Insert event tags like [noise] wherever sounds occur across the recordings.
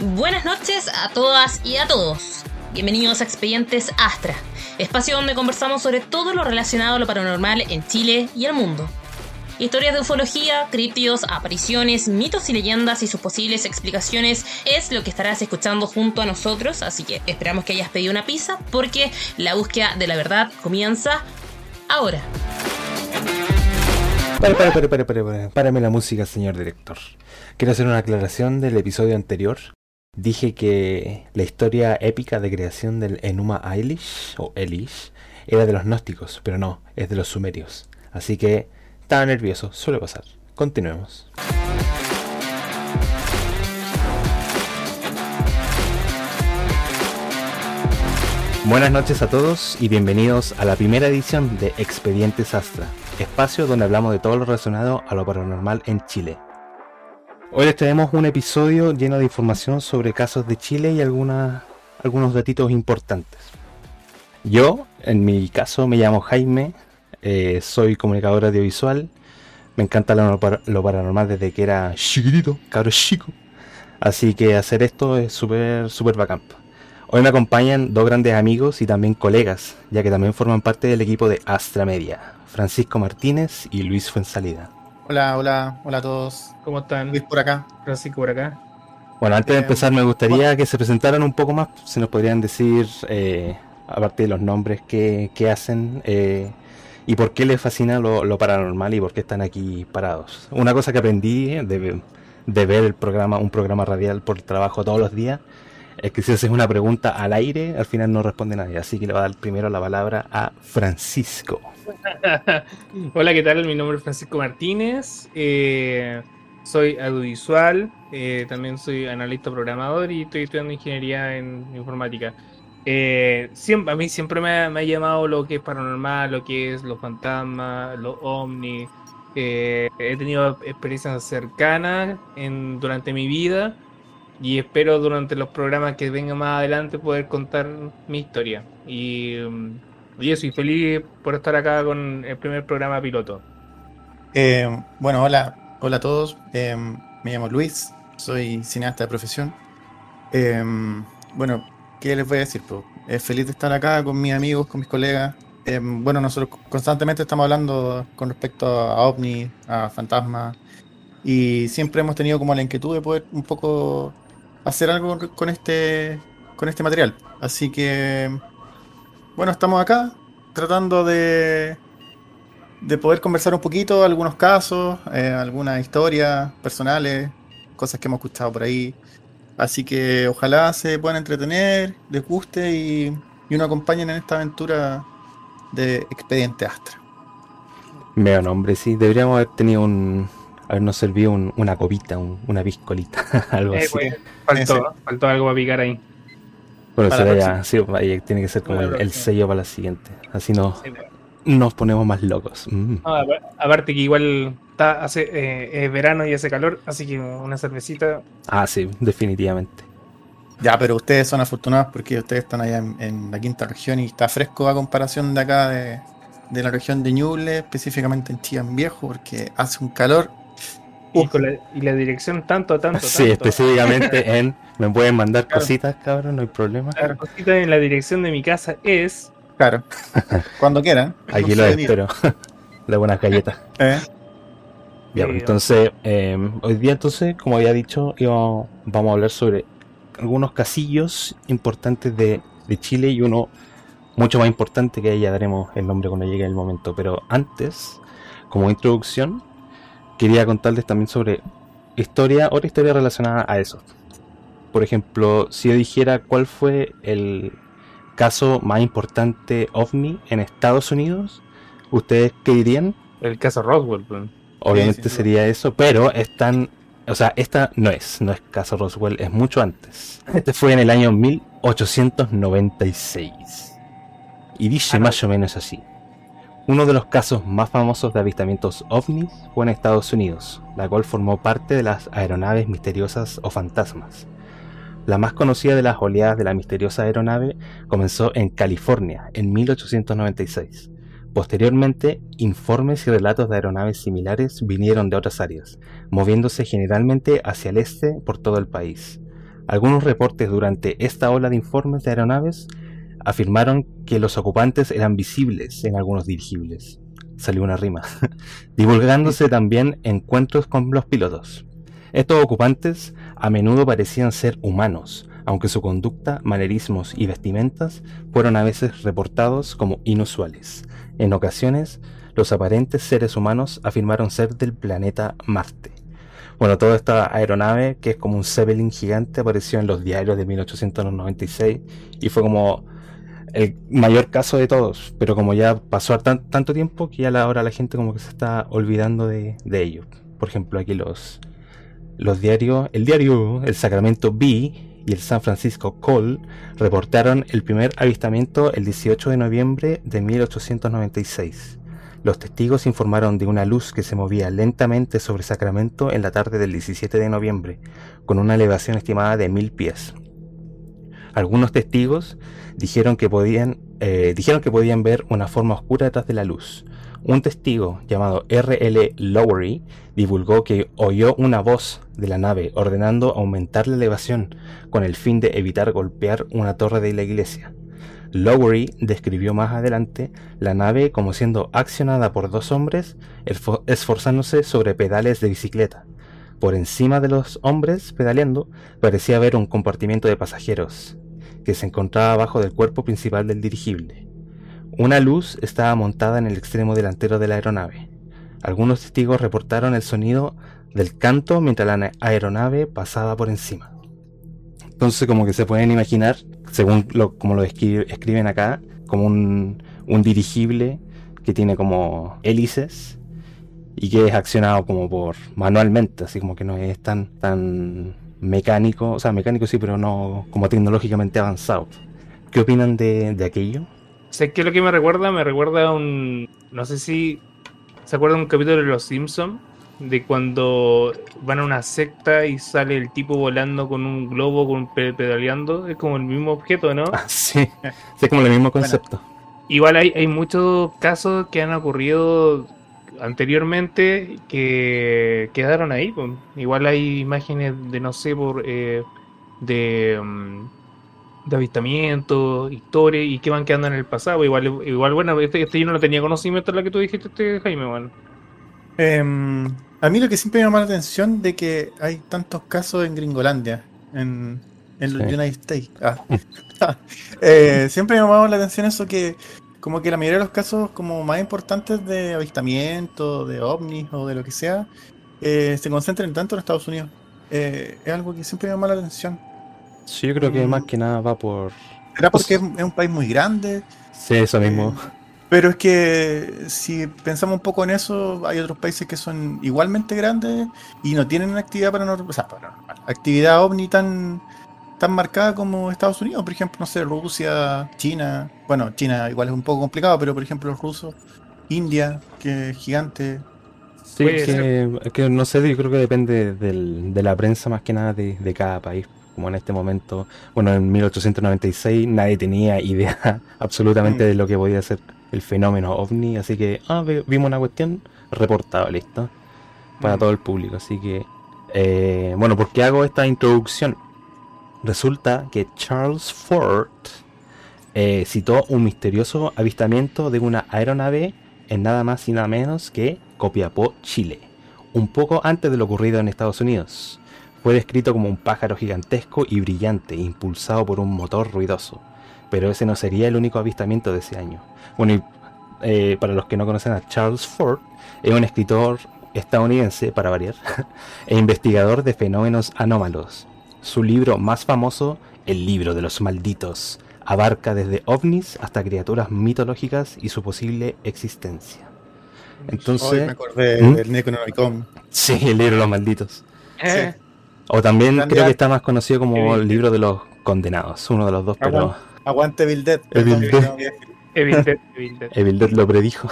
Buenas noches a todas y a todos. Bienvenidos a Expedientes Astra, espacio donde conversamos sobre todo lo relacionado a lo paranormal en Chile y el mundo. Historias de ufología, críptidos, apariciones, mitos y leyendas y sus posibles explicaciones es lo que estarás escuchando junto a nosotros, así que esperamos que hayas pedido una pizza porque la búsqueda de la verdad comienza ahora. Para, para, para, para, para, para. Párame la música, señor director. Quiero hacer una aclaración del episodio anterior. Dije que la historia épica de creación del Enuma Elish, o Elish, era de los gnósticos, pero no, es de los sumerios. Así que estaba nervioso, suele pasar. Continuemos. Buenas noches a todos y bienvenidos a la primera edición de Expedientes Astra, espacio donde hablamos de todo lo relacionado a lo paranormal en Chile. Hoy les tenemos un episodio lleno de información sobre casos de Chile y algunos datitos importantes. Yo, en mi caso, me llamo Jaime, eh, soy comunicador audiovisual, me encanta lo paranormal desde que era chiquitito, cabro chico. Así que hacer esto es súper, súper bacán. Hoy me acompañan dos grandes amigos y también colegas, ya que también forman parte del equipo de Astra Media, Francisco Martínez y Luis Fuensalida. Hola, hola, hola a todos. ¿Cómo están? Luis por acá. Francisco por acá. Bueno, antes de Eh, empezar me gustaría que se presentaran un poco más, si nos podrían decir, eh, aparte de los nombres, qué, qué hacen eh, y por qué les fascina lo, lo paranormal y por qué están aquí parados. Una cosa que aprendí de, de ver el programa, un programa radial por trabajo todos los días, es que si haces una pregunta al aire, al final no responde nadie. Así que le voy a dar primero la palabra a Francisco. [laughs] Hola, ¿qué tal? Mi nombre es Francisco Martínez. eh, soy audiovisual. eh, también soy analista programador y estoy estudiando ingeniería en informática. Eh, a mí siempre me ha llamado lo que es paranormal, lo que es los fantasmas, los ovnis. eh, he tenido experiencias cercanas en, durante mi vida y espero durante los programas que vengan más adelante poder contar mi historia. Y, mm, y eso, y feliz por estar acá con el primer programa piloto. Eh, bueno, hola, hola a todos. Eh, me llamo Luis, soy cineasta de profesión. Eh, bueno, ¿qué les voy a decir? Pues, es feliz de estar acá con mis amigos, con mis colegas. Bueno, nosotros constantemente estamos hablando con respecto a ovnis, a fantasmas, y siempre hemos tenido como la inquietud de poder un poco hacer algo con este, con este material. Así que, bueno, estamos acá tratando de, de poder conversar un poquito algunos casos, eh, algunas historias personales, cosas que hemos escuchado por ahí. Así que ojalá se puedan entretener, les guste y, y nos acompañen en esta aventura de Expediente Astra. Veo nombre, sí. Deberíamos haber tenido un. Habernos servido un- una copita, un- una piscolita, [laughs] algo Eh, así. pues, faltó, faltó algo para picar ahí. Bueno, Para será ya, sí, tiene que ser como el, sello para la siguiente. Así no, Sí, nos ponemos más locos. Mm. No, apa- aparte que igual está, hace, eh, es verano y hace calor, así que una cervecita. Ah, sí, definitivamente. Ya, pero ustedes son afortunados porque ustedes están allá en, en la quinta región y está fresco a comparación de acá de, de la región de Ñuble, específicamente en Chillán Viejo, porque hace un calor. Y, con la, y la dirección tanto, tanto, Sí, tanto. específicamente [laughs] en. Me pueden mandar Claro. cositas, cabrón, no hay problema. La cosita en la dirección de mi casa es. Claro, [laughs] cuando quieran. Aquí No lo espero. [laughs] De buenas galletas. ¿eh? Ya, Eh, pues, entonces, eh, hoy día, entonces, como había dicho, íbamos- vamos a hablar sobre algunos casillos importantes de, de Chile y uno mucho más importante que ahí ya daremos el nombre cuando llegue el momento. Pero antes, como introducción, quería contarles también sobre historia, otra historia relacionada a eso. Por ejemplo, si yo dijera cuál fue el caso más importante ovni en Estados Unidos, ¿ustedes qué dirían? El caso Roswell. pues. Obviamente Sí, sí, sería eso, pero están, o sea, esta no es, no es caso Roswell, es mucho antes. Este fue en el año 1896. Y dice Ah, más o menos así. Uno de los casos más famosos de avistamientos ovnis fue en Estados Unidos, la cual formó parte de las aeronaves misteriosas o fantasmas. La más conocida de las oleadas de la misteriosa aeronave comenzó en California en 1896, Posteriormente, informes y relatos de aeronaves similares vinieron de otras áreas, moviéndose generalmente hacia el este por todo el país. Algunos reportes durante esta ola de informes de aeronaves afirmaron que los ocupantes eran visibles en algunos dirigibles. Salió una rima. [laughs] Divulgándose también encuentros con los pilotos. Estos ocupantes a menudo parecían ser humanos, aunque su conducta, manerismos y vestimentas fueron a veces reportados como inusuales. En ocasiones, los aparentes seres humanos afirmaron ser del planeta Marte. Bueno, toda esta aeronave, que es como un Zeppelin gigante, apareció en los diarios de 1896 y fue como el mayor caso de todos, pero como ya pasó tanto tiempo que ya ahora la gente como que se está olvidando de, de ello. Por ejemplo, aquí los, los diarios, el diario El Sacramento Bee y el San Francisco Call reportaron el primer avistamiento el 18 de noviembre de 1896. Los testigos informaron de una luz que se movía lentamente sobre Sacramento en la tarde del 17 de noviembre, con una elevación estimada de mil pies. Algunos testigos dijeron que podían, eh, dijeron que podían ver una forma oscura detrás de la luz. Un testigo llamado R.L. Lowery divulgó que oyó una voz de la nave ordenando aumentar la elevación con el fin de evitar golpear una torre de la iglesia. Lowery describió más adelante la nave como siendo accionada por dos hombres esforzándose sobre pedales de bicicleta. Por encima de los hombres pedaleando parecía haber un compartimiento de pasajeros que se encontraba abajo del cuerpo principal del dirigible. Una luz estaba montada en el extremo delantero de la aeronave. Algunos testigos reportaron el sonido del canto mientras la aeronave pasaba por encima. Entonces como que se pueden imaginar, según lo, como lo escriben acá, como un, un dirigible que tiene como hélices y que es accionado como por manualmente, así como que no es tan, tan mecánico, o sea, mecánico sí, pero no como tecnológicamente avanzado. ¿Qué opinan de, de aquello? Sé que lo que me recuerda, me recuerda a un. No sé si. ¿Se acuerdan un capítulo de Los Simpsons? De cuando van a una secta y sale el tipo volando con un globo, con pedaleando. Es como el mismo objeto, ¿no? Ah, sí, [laughs] es como el mismo concepto. igual hay, hay muchos casos que han ocurrido anteriormente que quedaron ahí. Pues. Igual hay imágenes de, no sé, por. Eh, de. Mm, de avistamiento, historia y que van quedando en el pasado. Igual, igual bueno, este, este yo no lo tenía conocimiento en la que tú dijiste, este Jaime, bueno. Em, a mí lo que siempre me llama la atención de que hay tantos casos en Gringolandia, en, en los United States. Ah. [laughs] [laughs] eh, siempre me ha llamado la atención eso que como que la mayoría de los casos como más importantes de avistamiento, de ovnis o de lo que sea, eh, se concentran tanto en Estados Unidos. Eh, es algo que siempre me llama la atención. Sí, yo creo que más que nada va por. ¿Será porque es, un país muy grande? Sí, eso mismo. Eh, pero es que si pensamos un poco en eso, hay otros países que son igualmente grandes y no tienen actividad paranormal, o sea, paranormal, actividad ovni tan, tan marcada como Estados Unidos. Por ejemplo, no sé, Rusia, China. Bueno, China igual es un poco complicado, pero por ejemplo los rusos, India, que es gigante. Sí, que, que, no sé, yo creo que depende del, de la prensa más que nada de, de cada país como en este momento, bueno, en 1896 nadie tenía idea [laughs] absolutamente mm. de lo que podía ser el fenómeno ovni, así que ah, vimos una cuestión, reportado, listo, para mm. todo el público. Así que, eh, bueno, ¿por qué hago esta introducción? Resulta que Charles Ford eh, citó un misterioso avistamiento de una aeronave en nada más y nada menos que Copiapó, Chile, un poco antes de lo ocurrido en Estados Unidos. Fue descrito como un pájaro gigantesco y brillante, impulsado por un motor ruidoso. Pero ese no sería el único avistamiento de ese año. Bueno, y eh, para los que no conocen a Charles Ford, es un escritor estadounidense, para variar, [laughs] e investigador de fenómenos anómalos. Su libro más famoso, El libro de los malditos, abarca desde ovnis hasta criaturas mitológicas y su posible existencia. Entonces, me acordé ¿Mm? del Necronomicon. Sí, el libro de los malditos. Eh. O también creo que está más conocido como el libro de los condenados, uno de los dos, pero... Aguante Evil Dead. Evil Dead. Evil Dead, lo predijo.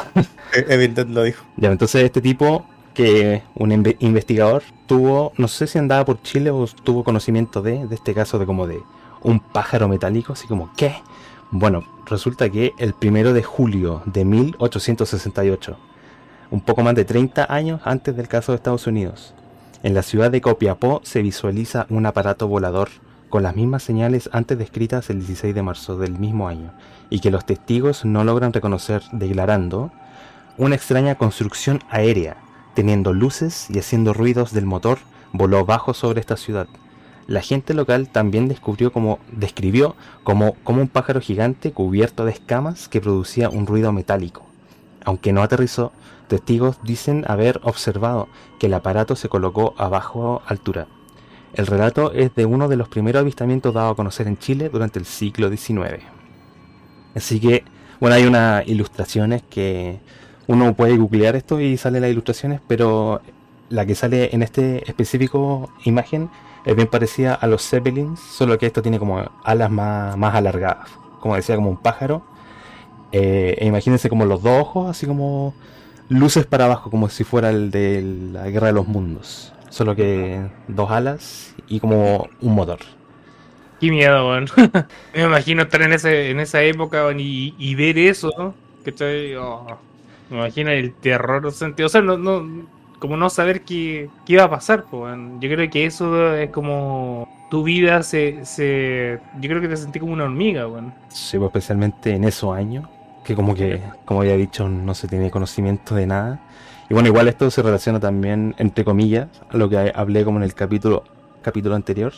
E-, Evil Dead lo dijo. Ya, entonces este tipo, que un investigador, tuvo, no sé si andaba por Chile o tuvo conocimiento de, de este caso de como de un pájaro metálico, así como, ¿qué? Bueno, resulta que el primero de julio de 1868, un poco más de 30 años antes del caso de Estados Unidos, en la ciudad de Copiapó se visualiza un aparato volador con las mismas señales antes descritas el 16 de marzo del mismo año y que los testigos no logran reconocer declarando una extraña construcción aérea, teniendo luces y haciendo ruidos del motor, voló bajo sobre esta ciudad. La gente local también descubrió como, describió como, como un pájaro gigante cubierto de escamas que producía un ruido metálico. Aunque no aterrizó, testigos dicen haber observado que el aparato se colocó a bajo altura. El relato es de uno de los primeros avistamientos dados a conocer en Chile durante el siglo XIX. Así que, bueno, hay unas ilustraciones que uno puede googlear esto y sale las ilustraciones, pero la que sale en este específico imagen es bien parecida a los Zeppelins, solo que esto tiene como alas más, más alargadas, como decía, como un pájaro. Eh, e imagínense como los dos ojos, así como luces para abajo, como si fuera el de la Guerra de los Mundos. Solo que dos alas y como un motor. Qué miedo, weón. [laughs] Me imagino estar en, ese, en esa época y, ver eso. Que. Oh, me imagino el terror sentido. O sea, no, no, como no saber qué, qué iba a pasar, pues, Yo creo que eso es como tu vida se, se yo creo que te sentí como una hormiga, weón. Sí, pues, especialmente en esos años, que como que, como había dicho, no se tiene conocimiento de nada. Y bueno, igual esto se relaciona también, entre comillas, a lo que hablé como en el capítulo, capítulo anterior,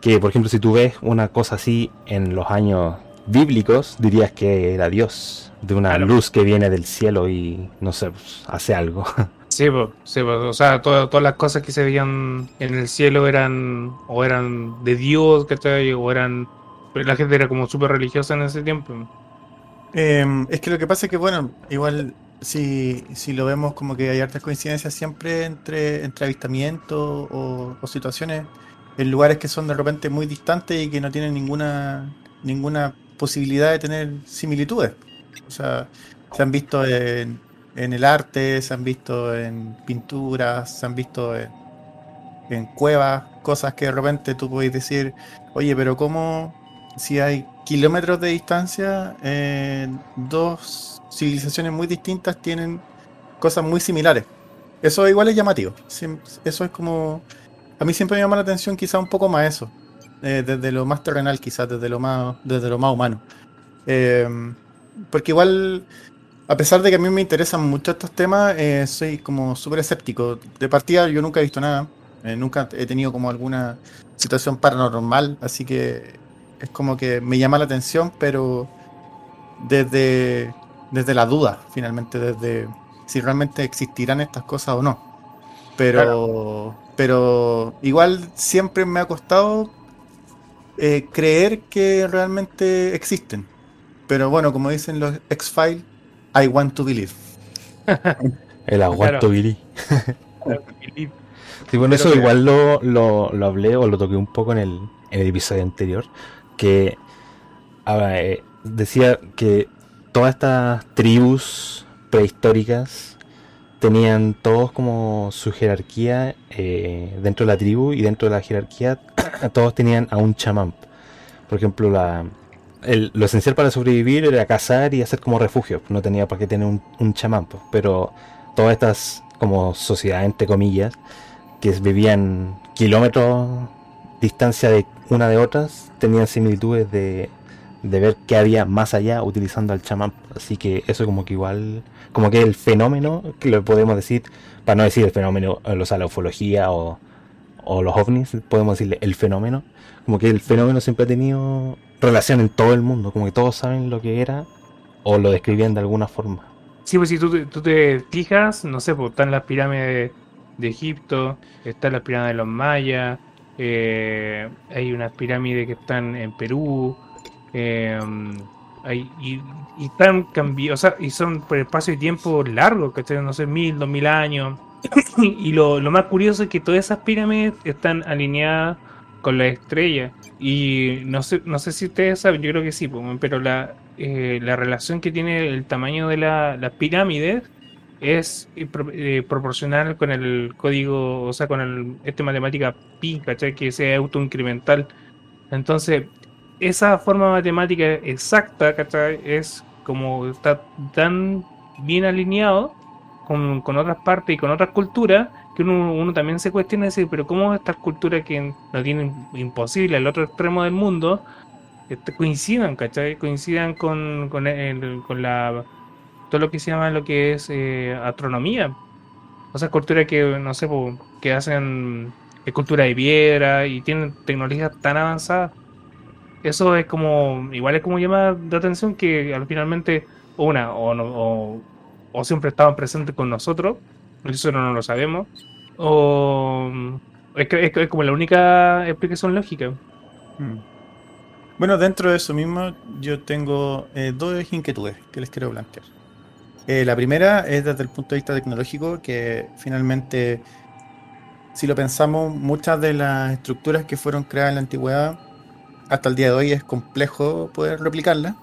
que por ejemplo si tú ves una cosa así en los años bíblicos, dirías que era Dios, de una luz que viene del cielo y no sé, pues, hace algo. [laughs] Sí, pues, sí o sea, todas las cosas que se veían en el cielo eran o eran de Dios, ¿cachai? O eran... La gente era como súper religiosa en ese tiempo. Em, es que lo que pasa es que, bueno, igual si, si lo vemos como que hay hartas coincidencias siempre entre, entre avistamientos o, o situaciones en lugares que son de repente muy distantes y que no tienen ninguna ninguna posibilidad de tener similitudes. O sea, se han visto en, el arte, se han visto en pinturas, se han visto en, en cuevas, cosas que de repente tú puedes decir, oye, pero ¿cómo si hay kilómetros de distancia, eh, dos civilizaciones muy distintas tienen cosas muy similares? Eso igual es llamativo. Eso es como... A mí siempre me llama la atención quizá un poco más eso. Eh, desde lo más terrenal quizás, desde lo más, desde lo más humano. Eh, porque igual, a pesar de que a mí me interesan mucho estos temas, eh, soy como súper escéptico. De partida yo nunca he visto nada, nunca he tenido como alguna situación paranormal, así que es como que me llama la atención, pero desde, desde la duda, finalmente, desde si realmente existirán estas cosas o no. Pero, pero igual siempre me ha costado eh, creer que realmente existen. Pero bueno, como dicen los X-Files, I want to believe. El aguanto believe. [laughs] sí, bueno, eso igual lo, lo, hablé o lo toqué un poco en el, en el episodio anterior. Que eh, decía que todas estas tribus prehistóricas tenían todos como su jerarquía eh, dentro de la tribu y dentro de la jerarquía [clears throat] todos tenían a un chamán. Por ejemplo, lo esencial para sobrevivir era cazar y hacer como refugio. No tenía por qué tener un, un chamán. Pero todas estas como sociedades, entre comillas, que vivían kilómetros distancia de una de otras, tenían similitudes de, de ver qué había más allá utilizando al chamán. Así que eso como que igual como que el fenómeno, que lo podemos decir, para no decir el fenómeno, o sea, la ufología o, los ovnis, podemos decirle el fenómeno, como que el fenómeno siempre ha tenido relación en todo el mundo, como que todos saben lo que era o lo describían de alguna forma. Sí, pues si tú, tú te fijas, no sé, pues están las pirámides de Egipto, están las pirámides de los mayas, eh, hay unas pirámides que están en Perú, eh, y, o sea, y son por espacio y tiempo largo, que no sé, mil, dos mil años. y lo, más curioso es que todas esas pirámides están alineadas con las estrellas. Y no sé, no sé si ustedes saben, yo creo que sí, pero la, eh, la relación que tiene el tamaño de la, las pirámides es eh, eh, proporcional con el código, o sea, con el, este matemática pi, ¿cachai? Que sea autoincremental. Entonces, esa forma matemática exacta, ¿cachai? Es como está tan bien alineado con, con otras partes y con otras culturas que uno, uno también se cuestiona decir, pero ¿cómo estas culturas que no tienen imposible el otro extremo del mundo este, coincidan, ¿cachai? Coincidan con, con, el- con la todo lo que se llama lo que es eh, astronomía. O sea, culturas que, no sé, que hacen escultura de piedra y tienen tecnologías tan avanzadas. Eso es como, igual es como llama de atención que al finalmente, una, o, no, o, siempre estaban presentes con nosotros, eso no lo sabemos, o es, es, es como la única explicación lógica. Mm. Bueno, dentro de eso mismo, yo tengo eh, dos inquietudes que les quiero plantear. Eh, la primera es desde el punto de vista tecnológico, que finalmente, si lo pensamos, muchas de las estructuras que fueron creadas en la antigüedad, hasta el día de hoy es complejo poder replicarlas.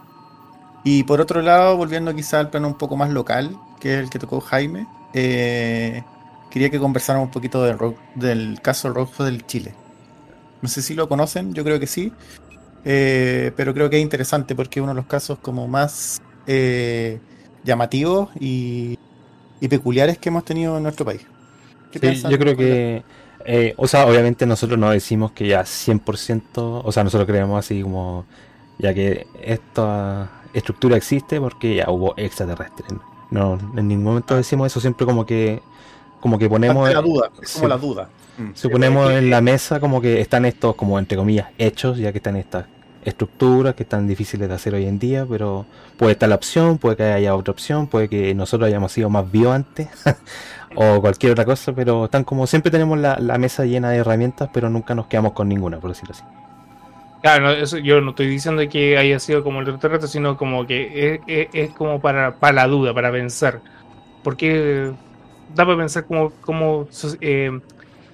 Y por otro lado, volviendo quizá al plano un poco más local, que es el que tocó Jaime, eh, quería que conversáramos un poquito del, del caso Rojo del Chile. No sé si lo conocen, yo creo que sí. Eh, pero creo que es interesante porque es uno de los casos como más eh, llamativos y, y peculiares que hemos tenido en nuestro país. ¿Qué Sí, yo creo que, eh, o sea, obviamente nosotros no decimos que ya 100%, o sea, nosotros creemos así como, ya que esta estructura existe porque ya hubo extraterrestres. No, en ningún momento decimos eso, siempre como que, como que ponemos, la duda, es como sí. la duda. Mm. si ponemos en la mesa como que están estos, como entre comillas, hechos, ya que están estas estructuras que están difíciles de hacer hoy en día, pero puede estar la opción, puede que haya otra opción, puede que nosotros hayamos sido más vivos antes, [laughs] o cualquier otra cosa, pero están como siempre tenemos la, la mesa llena de herramientas, pero nunca nos quedamos con ninguna, por decirlo así. Claro, yo no estoy diciendo que haya sido como el extraterrestre, sino como que es, es- como para, para la duda, para pensar. Porque da para pensar como so- eh,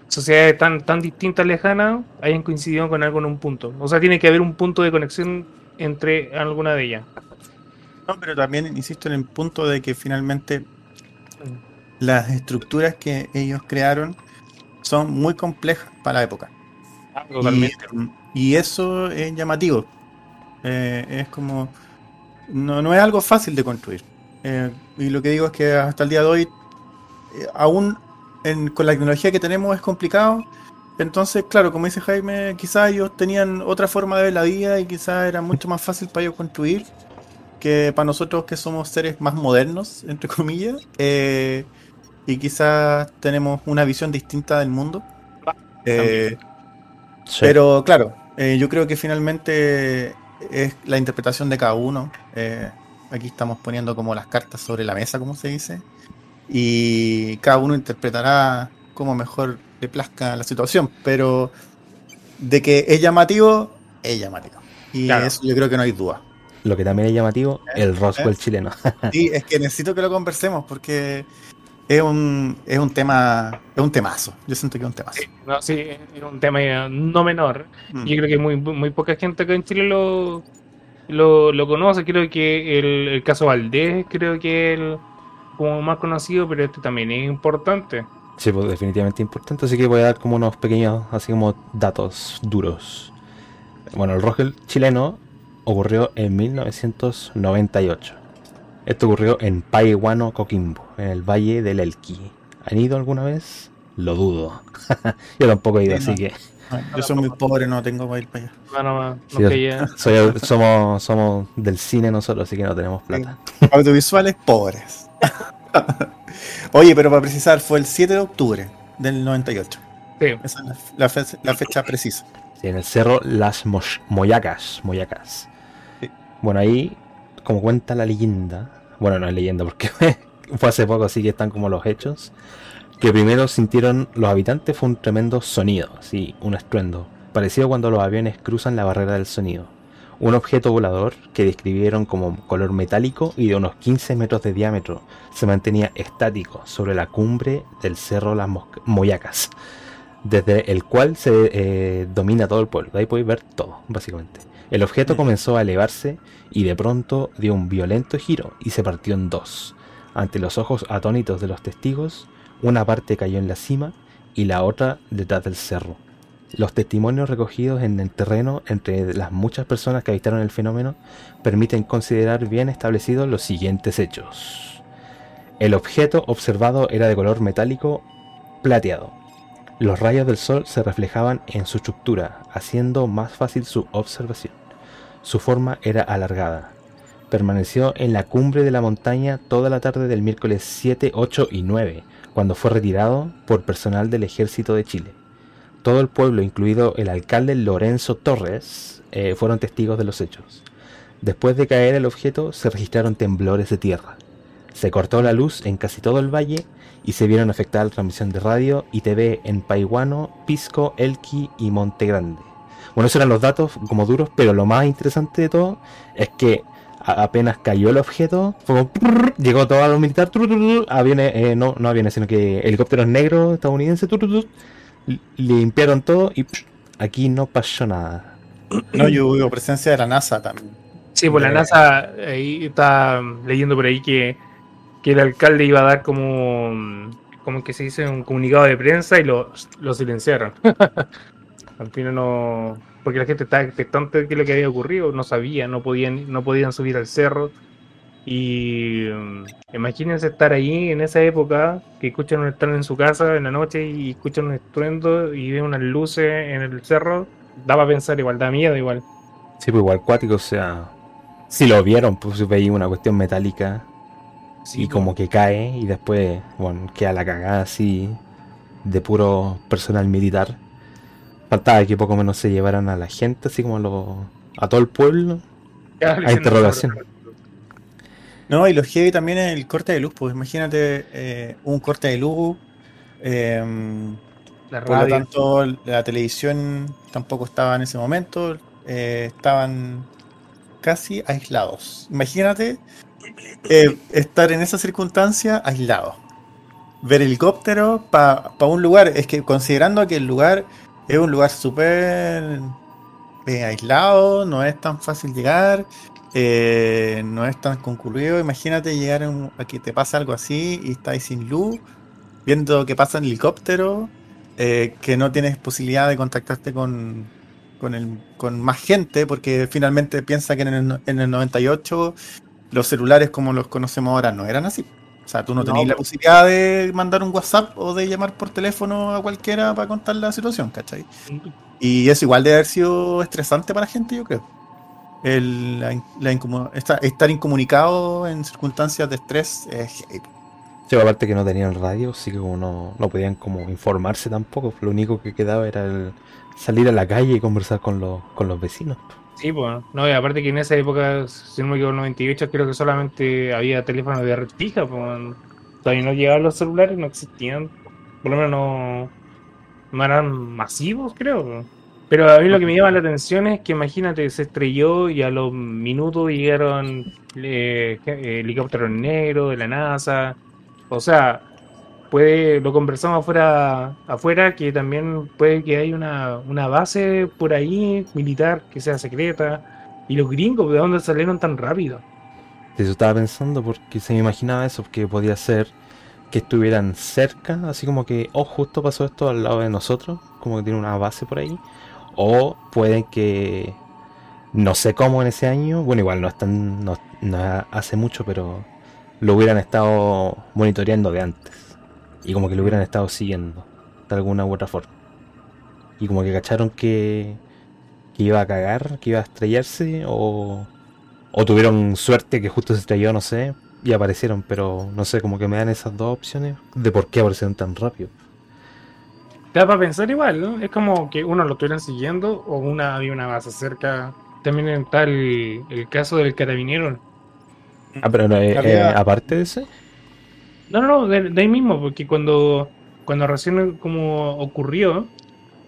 sociedades tan, tan distintas, lejanas, hayan coincidido con algo en un punto. O sea, tiene que haber un punto de conexión entre alguna de ellas. No, pero también insisto en el punto de que finalmente las estructuras que ellos crearon son muy complejas para la época. Totalmente. Y, y eso es llamativo. Eh, es como. No, no es algo fácil de construir. Eh, y lo que digo es que hasta el día de hoy, eh, aún en- con la tecnología que tenemos, es complicado. Entonces, claro, como dice Jaime, quizás ellos tenían otra forma de ver la vida y quizás era mucho más fácil para ellos construir que para nosotros que somos seres más modernos, entre comillas. eh, y quizás tenemos una visión distinta del mundo. Eh, pero claro, eh, yo creo que finalmente es la interpretación de cada uno. Eh, aquí estamos poniendo como las cartas sobre la mesa, como se dice. Y cada uno interpretará como mejor le plazca la situación. Pero de que es llamativo, es llamativo. Y Claro. eso yo creo que no hay duda. Lo que también es llamativo, el Roswell ¿Eh? chileno. [laughs] Sí, es que necesito que lo conversemos porque es un, es un tema, es un temazo. Yo siento que es un temazo. Sí, no, sí, es un tema eh, no menor. Mm. Yo creo que muy, muy poca gente acá en Chile lo, lo, lo conoce. Creo que el, el caso Valdés, creo que el como más conocido, pero este también es importante. Sí, pues definitivamente importante, así que voy a dar como unos pequeños, así como datos duros. Bueno, el Roswell chileno ocurrió en 1998. Esto ocurrió en Paihuano, Coquimbo, en el Valle del Elqui. ¿Han ido alguna vez? Lo dudo. [laughs] Yo tampoco he ido, Sí, así no. que Yo soy muy pobre, no tengo para ir para allá. No, no, no, Sí, no quería- soy- somos, somos del cine nosotros, así que no tenemos plata. Audiovisuales pobres. [laughs] Oye, pero para precisar, fue el 7 de octubre del 98. sí. Esa es la, la fe- la fecha precisa. Sí, en el cerro Las Mosh- Moyacas. Moyacas. Sí. Bueno, ahí, como cuenta la leyenda, bueno, no es leyenda porque [laughs] fue hace poco, así que están como los hechos, que primero sintieron los habitantes fue un tremendo sonido, sí, un estruendo, parecido cuando los aviones cruzan la barrera del sonido. Un objeto volador que describieron como color metálico y de unos 15 metros de diámetro se mantenía estático sobre la cumbre del cerro Las Moyacas desde el cual se eh, domina todo el pueblo. De ahí podéis ver todo, básicamente. El objeto Mm. comenzó a elevarse y de pronto dio un violento giro y se partió en dos. Ante los ojos atónitos de los testigos, una parte cayó en la cima y la otra detrás del cerro. Los testimonios recogidos en el terreno entre las muchas personas que avistaron el fenómeno permiten considerar bien establecidos los siguientes hechos. El objeto observado era de color metálico plateado. Los rayos del sol se reflejaban en su estructura, haciendo más fácil su observación. Su forma era alargada. Permaneció en la cumbre de la montaña toda la tarde del miércoles 7, 8 y 9, cuando fue retirado por personal del ejército de Chile. Todo el pueblo, incluido el alcalde Lorenzo Torres, eh, fueron testigos de los hechos. Después de caer el objeto, se registraron temblores de tierra. Se cortó la luz en casi todo el valle y se vieron afectadas la transmisión de radio y TV en Paiguano, Pisco, Elqui y Monte Grande. Bueno, esos eran los datos como duros, pero lo más interesante de todo es que apenas cayó el objeto, llegó todo a los militar, aviones, eh, no, no aviones, sino que helicópteros negros estadounidenses, limpiaron todo y aquí no pasó nada. No, yo hubo presencia de la NASA también. Sí, pues la NASA, ahí está leyendo por ahí que, que el alcalde iba a dar como, como que se dice, un comunicado de prensa y lo, lo silenciaron. [laughs] Al final no. Porque la gente estaba expectante de qué lo que había ocurrido, no sabía, no podían, no podían subir al cerro. Y um, imagínense estar ahí en esa época, que escuchan un estar en su casa en la noche y escuchan un estruendo y ven unas luces en el cerro, daba a pensar igual, da miedo igual. Sí, pues igual cuático, o sea, si lo vieron, pues veía una cuestión metálica y pues. como que cae y después, bueno, queda la cagada así de puro personal militar. Faltaba que poco menos se llevaran a la gente, así como a, lo, a todo el pueblo, a interrogación. No, y los heavy también es el corte de luz, pues imagínate eh, un corte de luz. Eh, La por lo radio. tanto, la televisión tampoco estaba en ese momento. eh, estaban casi aislados. Imagínate eh, estar en esa circunstancia aislado. Ver helicóptero para un lugar. Es que considerando que el lugar es un lugar súper eh, aislado, no es tan fácil llegar. eh, no es tan concurrido. Imagínate llegar un- a que te pasa algo así y estás sin luz, viendo que pasa en helicóptero, eh, que no tienes posibilidad de contactarte con, con, más gente, porque finalmente piensa que en el, en el 98 los celulares como los conocemos ahora no eran así. O sea, tú no No, tenías la posibilidad de mandar un WhatsApp o de llamar por teléfono a cualquiera para contar la situación, ¿cachai? Y eso igual de haber sido estresante para la gente, yo creo. El, la la esta- estar incomunicado en circunstancias de estrés es heavy. Sí, aparte que no tenían radio, así que como no, no podían como informarse tampoco, lo único que quedaba era el salir a la calle y conversar con los, con los vecinos. Sí, pues. No, y aparte que en esa época, si no me equivoco, 98, creo que solamente había teléfonos de red fija, pues. Todavía no llegaban los celulares, no existían. Por lo menos no, eran masivos, creo. po. Pero a mí lo que me llama la atención es que imagínate, se estrelló y a los minutos llegaron eh, eh, helicópteros negros de la NASA. O sea, puede, lo conversamos afuera, que también puede que haya una, una base por ahí militar que sea secreta. Y los gringos, ¿de dónde salieron tan rápido? Eso estaba pensando porque se me imaginaba eso, porque podía ser que estuvieran cerca, así como que, oh, justo pasó esto al lado de nosotros, como que tiene una base por ahí. O pueden que, no sé cómo en ese año, bueno, igual no están, no hace mucho, pero lo hubieran estado monitoreando de antes. Y como que lo hubieran estado siguiendo, de alguna u otra forma. Y como que cacharon que, que iba a cagar, que iba a estrellarse, o, o tuvieron suerte que justo se estrelló, no sé, y aparecieron, pero no sé, como que me dan esas dos opciones de por qué aparecieron tan rápido. Te da para pensar igual, ¿no? Es como que uno lo estuvieran siguiendo o una había una base cerca. También está el, el caso del carabinero. Ah, pero no, eh, eh, aparte de ese, No, no, no, de, ahí mismo, porque cuando, cuando recién como ocurrió,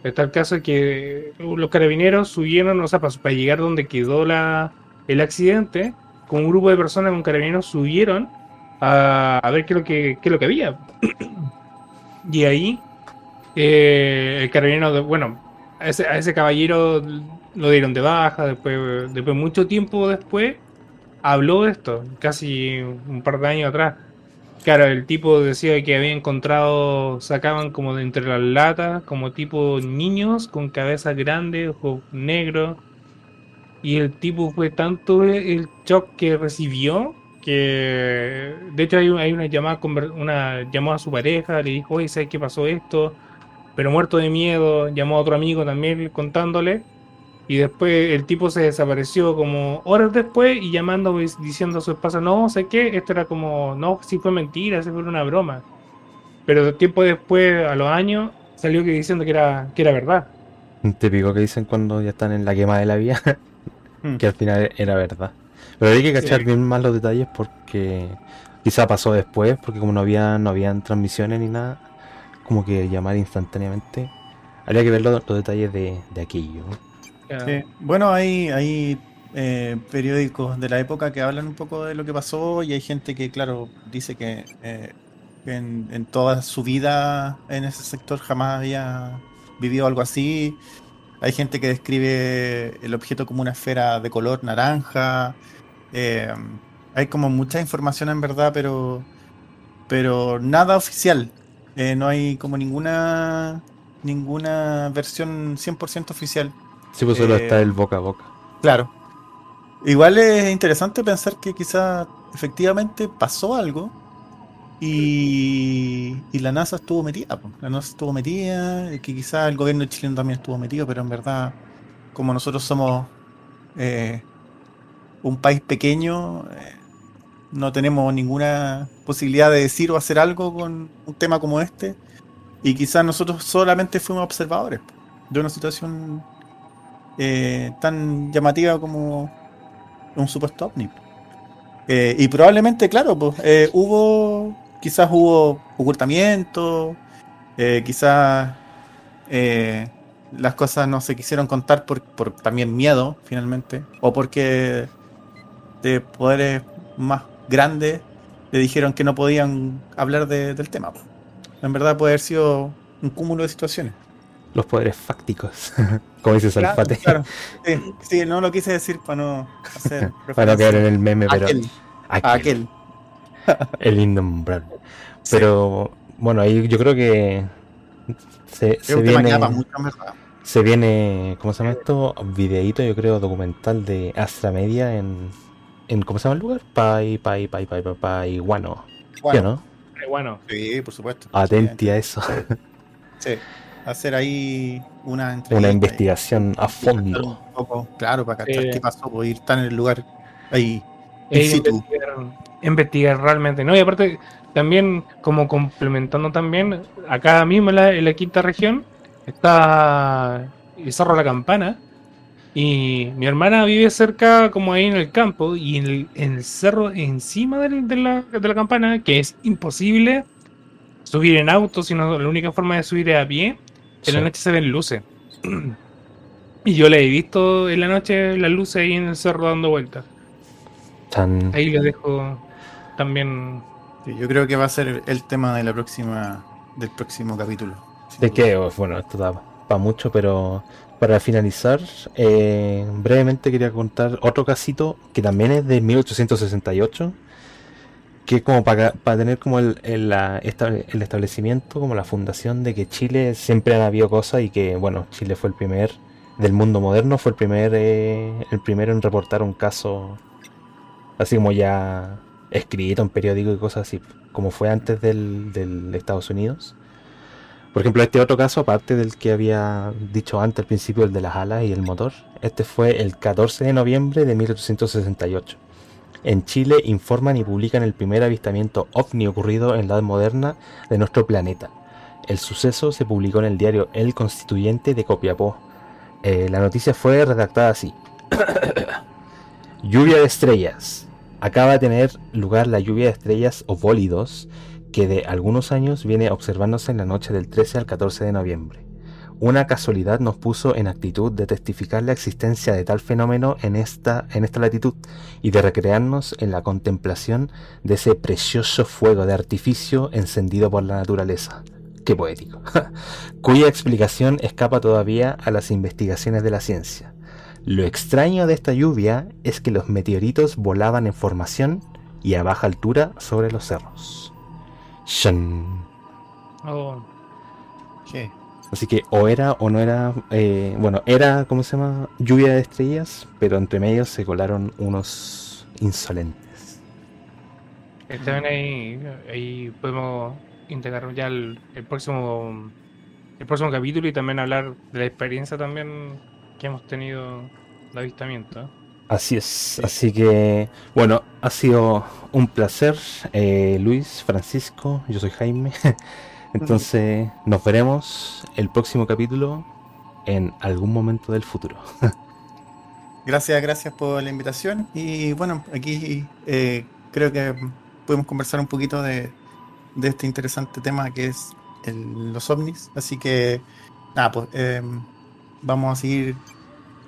está el caso que los carabineros subieron, o sea, para, llegar donde quedó la, el accidente, con un grupo de personas con carabineros subieron a, a ver qué es lo que, qué es lo que había. [clears throat] y ahí, eh, el carabinero, bueno, a ese, a ese caballero lo dieron de baja, después, después mucho tiempo después, habló de esto, casi un par de años atrás. Claro, el tipo decía que había encontrado, sacaban como de entre las latas, como tipo niños con cabeza grande, ojos negros. Y el tipo fue tanto el shock que recibió que de hecho hay, hay una llamada una llamó a su pareja, le dijo, oye, ¿sabes qué pasó esto? Pero muerto de miedo, llamó a otro amigo también contándole. Y después el tipo se desapareció como horas después y llamando pues, diciendo a su esposa, no sé qué, esto era como, no, si fue mentira, si fue una broma. Pero tiempo después, a los años, salió que diciendo que era, que era verdad. Típico que dicen cuando ya están en la quema de la vía, hmm. que al final era verdad. Pero hay que cachar bien más los detalles porque quizá pasó después, porque como no había, no habían transmisiones ni nada, como que llamar instantáneamente. Habría que ver los, detalles de, de aquello. Bueno, hay, hay eh, periódicos de la época que hablan un poco de lo que pasó y hay gente que, claro, dice que eh, en, en, toda su vida en ese sector jamás había vivido algo así. Hay gente que describe el objeto como una esfera de color naranja. Eh, hay como mucha información en verdad, pero, pero nada oficial. no hay como ninguna, ninguna versión 100% oficial Sí, pues solo está eh, el boca a boca. Claro. Igual es interesante pensar que quizá efectivamente pasó algo y, y la NASA estuvo metida. La NASA estuvo metida, y que quizá el gobierno chileno también estuvo metido, pero en verdad, como nosotros somos eh, un país pequeño, eh, no tenemos ninguna posibilidad de decir o hacer algo con un tema como este. Y quizás nosotros solamente fuimos observadores de una situación eh, tan llamativa como un supuesto ovni. Eh, y probablemente, claro, pues eh, hubo, quizás hubo ocultamiento, quizás las cosas no se quisieron contar por, por, también miedo, finalmente, o porque de poderes más grandes le dijeron que no podían hablar del tema. En verdad puede haber sido un cúmulo de situaciones los poderes fácticos, [laughs] como dice Salfate. [laughs] Sí, no lo quise decir para no hacer. [laughs] para no caer en el meme, pero. Aquel. aquel. el innombrable. Pero bueno, ahí yo creo que se, se viene. se viene, ¿cómo se llama esto? Videíto, yo creo, documental de Astra Media en, en ¿cómo se llama el lugar? Pai, Pai, Pai, Pai, Pai, Pai, Guano. Bueno. Bueno. Sí, por supuesto. Atenti a eso. Sí hacer ahí una Una investigación a fondo. claro, para cachar qué pasó, por ir tan en el lugar ahí. investigar, realmente, ¿no? Y aparte, también, como complementando también, acá mismo en la, quinta región, está el Cerro La Campana. Y mi hermana vive cerca, como ahí en el campo, y en el, cerro encima de, la, de la campana, que es imposible subir en auto, sino la única forma de subir es a pie en la noche se ven luces. [clears throat] y yo le he visto en la noche las luces ahí en el cerro dando vueltas. Ahí les dejo también. yo creo que va a ser el tema de la próxima del próximo capítulo. De que, bueno, esto da para mucho, pero para finalizar, eh, brevemente quería contar otro casito que también es de 1868 que como para, para tener como el, el, el, establecimiento, como la fundación de que Chile siempre han habido cosas y que, bueno, Chile fue el primer del mundo moderno, fue el primer eh, el primero en reportar un caso así como ya escrito en periódico y cosas así, como fue antes del, del Estados Unidos. Por ejemplo, este otro caso, aparte del que había dicho antes al principio, el de las alas y el motor, este fue el 14 de noviembre de 1868. En Chile informan y publican el primer avistamiento ovni ocurrido en la edad moderna de nuestro planeta. El suceso se publicó en el diario El Constituyente de Copiapó. Eh, la noticia fue redactada así. [coughs] lluvia de estrellas. Acaba de tener lugar la lluvia de estrellas o bólidos que de algunos años viene observándose en la noche del 13 al 14 de noviembre. Una casualidad nos puso en actitud de testificar la existencia de tal fenómeno en esta, en esta latitud y de recrearnos en la contemplación de ese precioso fuego de artificio encendido por la naturaleza. Qué poético. [laughs] cuya explicación escapa todavía a las investigaciones de la ciencia. Lo extraño de esta lluvia es que los meteoritos volaban en formación y a baja altura sobre los cerros. Shan. Oh, ¿Qué? Así que o era o no era, eh, bueno, era, ¿cómo se llama? Lluvia de estrellas, pero entre medio se colaron unos insolentes. también ahí, ahí podemos integrar ya el, el próximo el próximo capítulo y también hablar de la experiencia también que hemos tenido de avistamiento. Así es, así que, bueno, ha sido un placer, eh, Luis, Francisco, yo soy Jaime. [laughs] Entonces, nos veremos el próximo capítulo en algún momento del futuro. [laughs] Gracias, gracias por la invitación. Y bueno, aquí eh, creo que podemos conversar un poquito de, de este interesante tema que es el- los ovnis. Así que, nada, pues eh, vamos a seguir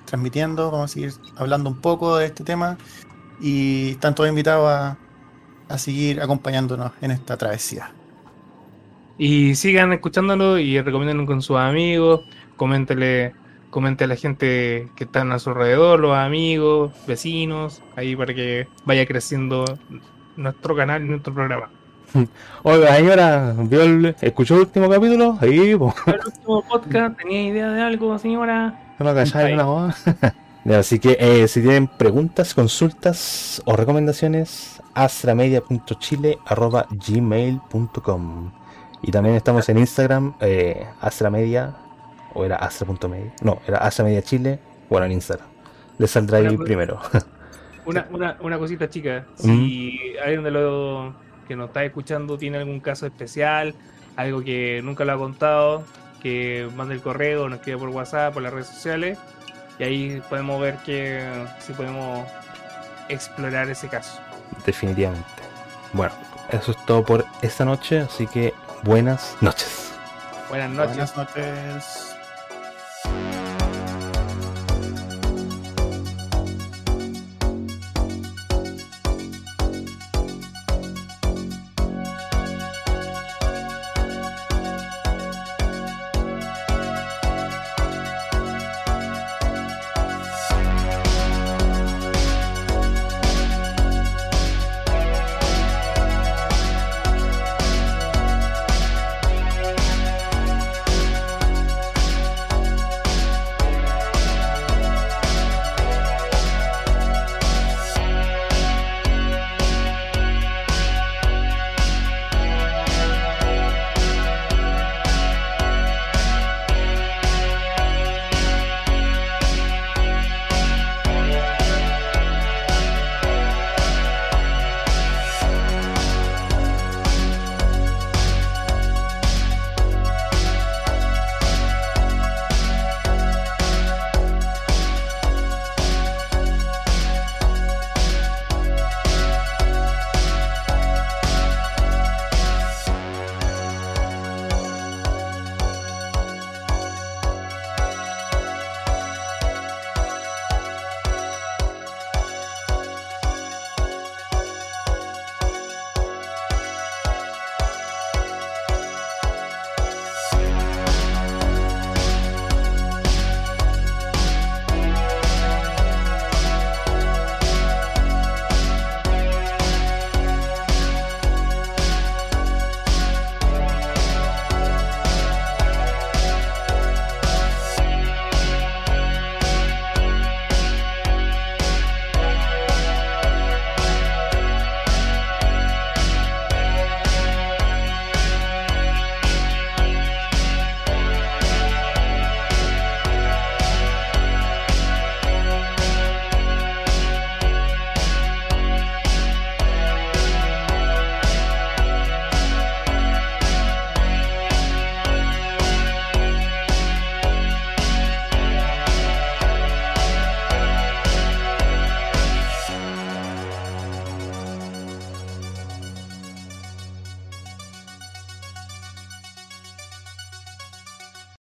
transmitiendo, vamos a seguir hablando un poco de este tema. Y están todos invitados a, a seguir acompañándonos en esta travesía. Y sigan escuchándolo y recomiéndenlo con sus amigos, coméntele, comente a la gente que está a su alrededor, los amigos, vecinos, ahí para que vaya creciendo nuestro canal y nuestro programa. [laughs] Oiga, señora, ¿vio el- ¿escuchó el último capítulo? Ahí, [laughs] El último podcast, ¿tenía idea de algo, señora? no. Ya, [laughs] Así que eh, si tienen preguntas, consultas o recomendaciones, astramedia.chile.gmail.com Y también estamos en Instagram, eh, astramedia, o era astra.media, no, era astramedia chile, bueno, en Instagram. Les saldrá ahí primero. [laughs] Una, una, una cosita chica, si alguien de los que nos está escuchando tiene algún caso especial, algo que nunca lo ha contado, que mande el correo, nos escribe por WhatsApp, por las redes sociales, y ahí podemos ver que si podemos explorar ese caso. Definitivamente. Bueno, eso es todo por esta noche, así que buenas noches. Buenas noches. Buenas noches.